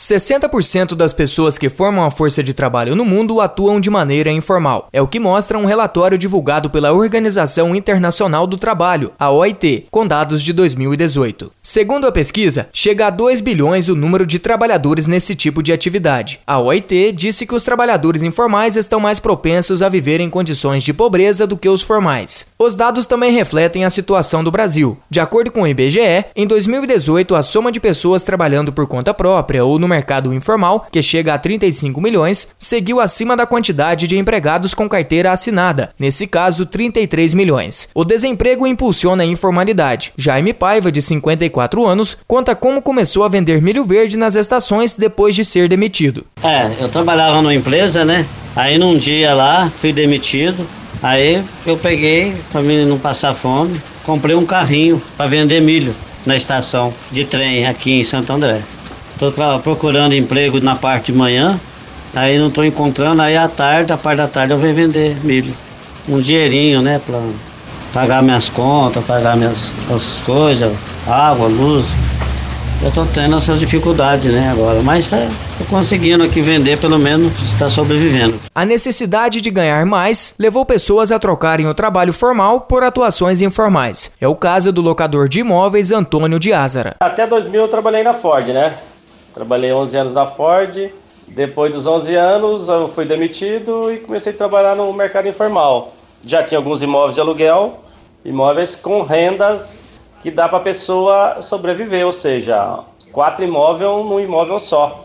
60% das pessoas que formam a força de trabalho no mundo atuam de maneira informal. É o que mostra um relatório divulgado pela Organização Internacional do Trabalho, a OIT, com dados de 2018. Segundo a pesquisa, chega a 2 bilhões o número de trabalhadores nesse tipo de atividade. A OIT disse que os trabalhadores informais estão mais propensos a viver em condições de pobreza do que os formais. Os dados também refletem a situação do Brasil. De acordo com o IBGE, em 2018 a soma de pessoas trabalhando por conta própria ou no mercado informal, que chega a 35 milhões, seguiu acima da quantidade de empregados com carteira assinada, nesse caso 33 milhões. O desemprego impulsiona a informalidade. Jaime Paiva, de 54 anos, conta como começou a vender milho verde nas estações depois de ser demitido. É, eu trabalhava numa empresa, né? Aí num dia lá, fui demitido. Aí eu peguei, para mim não passar fome, comprei um carrinho para vender milho na estação de trem aqui em Santo André. Estou procurando emprego na parte de manhã, aí não estou encontrando, aí à tarde, à parte da tarde eu venho vender milho. Um dinheirinho, né, para pagar minhas contas, pagar minhas as coisas, água, luz. Eu estou tendo essas dificuldades, né, agora, mas estou tá, conseguindo aqui vender, pelo menos está sobrevivendo. A necessidade de ganhar mais levou pessoas a trocarem o trabalho formal por atuações informais. É o caso do locador de imóveis Antônio de Ázara. Até 2000 eu trabalhei na Ford, né? Trabalhei 11 anos na Ford. Depois dos 11 anos, eu fui demitido e comecei a trabalhar no mercado informal. Já tinha alguns imóveis de aluguel, imóveis com rendas que dá para a pessoa sobreviver, ou seja, quatro imóveis num imóvel só.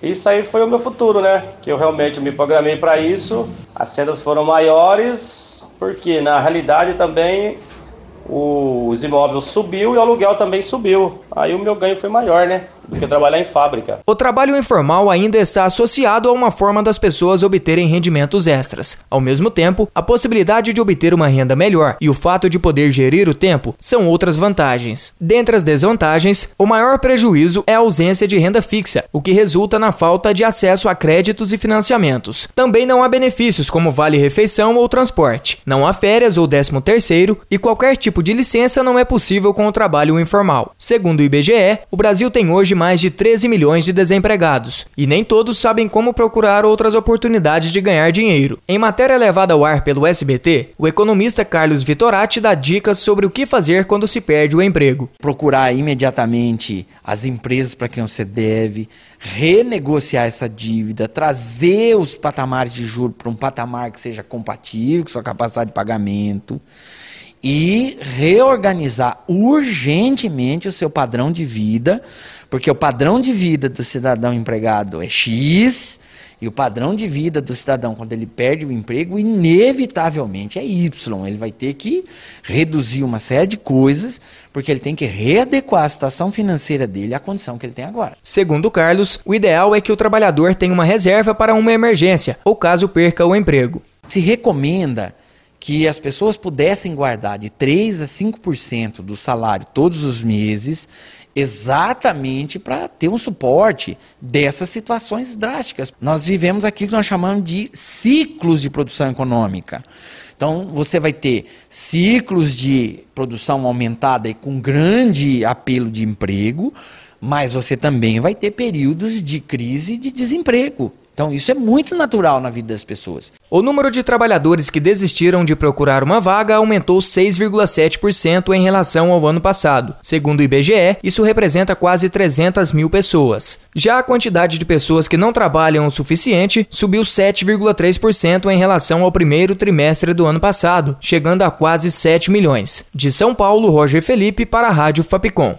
Isso aí foi o meu futuro, né? Que eu realmente me programei para isso. As rendas foram maiores, porque na realidade também os imóveis subiu e o aluguel também subiu. Aí o meu ganho foi maior, né? do que trabalhar em fábrica. O trabalho informal ainda está associado a uma forma das pessoas obterem rendimentos extras. Ao mesmo tempo, a possibilidade de obter uma renda melhor e o fato de poder gerir o tempo são outras vantagens. Dentre as desvantagens, o maior prejuízo é a ausência de renda fixa, o que resulta na falta de acesso a créditos e financiamentos. Também não há benefícios como vale-refeição ou transporte. Não há férias ou décimo terceiro e qualquer tipo de licença não é possível com o trabalho informal. Segundo IBGE, o Brasil tem hoje mais de 13 milhões de desempregados, e nem todos sabem como procurar outras oportunidades de ganhar dinheiro. Em matéria levada ao ar pelo SBT, o economista Carlos Vitorati dá dicas sobre o que fazer quando se perde o emprego. Procurar imediatamente as empresas para quem você deve, renegociar essa dívida, trazer os patamares de juros para um patamar que seja compatível com sua capacidade de pagamento e reorganizar urgentemente o seu padrão de vida, porque o padrão de vida do cidadão empregado é X e o padrão de vida do cidadão quando ele perde o emprego inevitavelmente é Y. Ele vai ter que reduzir uma série de coisas, porque ele tem que readequar a situação financeira dele à condição que ele tem agora. Segundo Carlos, o ideal é que o trabalhador tenha uma reserva para uma emergência ou caso perca o emprego. Se recomenda que as pessoas pudessem guardar de 3 a 5% do salário todos os meses, exatamente para ter um suporte dessas situações drásticas. Nós vivemos aquilo que nós chamamos de ciclos de produção econômica. Então, você vai ter ciclos de produção aumentada e com grande apelo de emprego, mas você também vai ter períodos de crise de desemprego. Então, isso é muito natural na vida das pessoas. O número de trabalhadores que desistiram de procurar uma vaga aumentou 6,7% em relação ao ano passado. Segundo o IBGE, isso representa quase 300 mil pessoas. Já a quantidade de pessoas que não trabalham o suficiente subiu 7,3% em relação ao primeiro trimestre do ano passado, chegando a quase 7 milhões. De São Paulo, Roger Felipe para a Rádio Fapcom.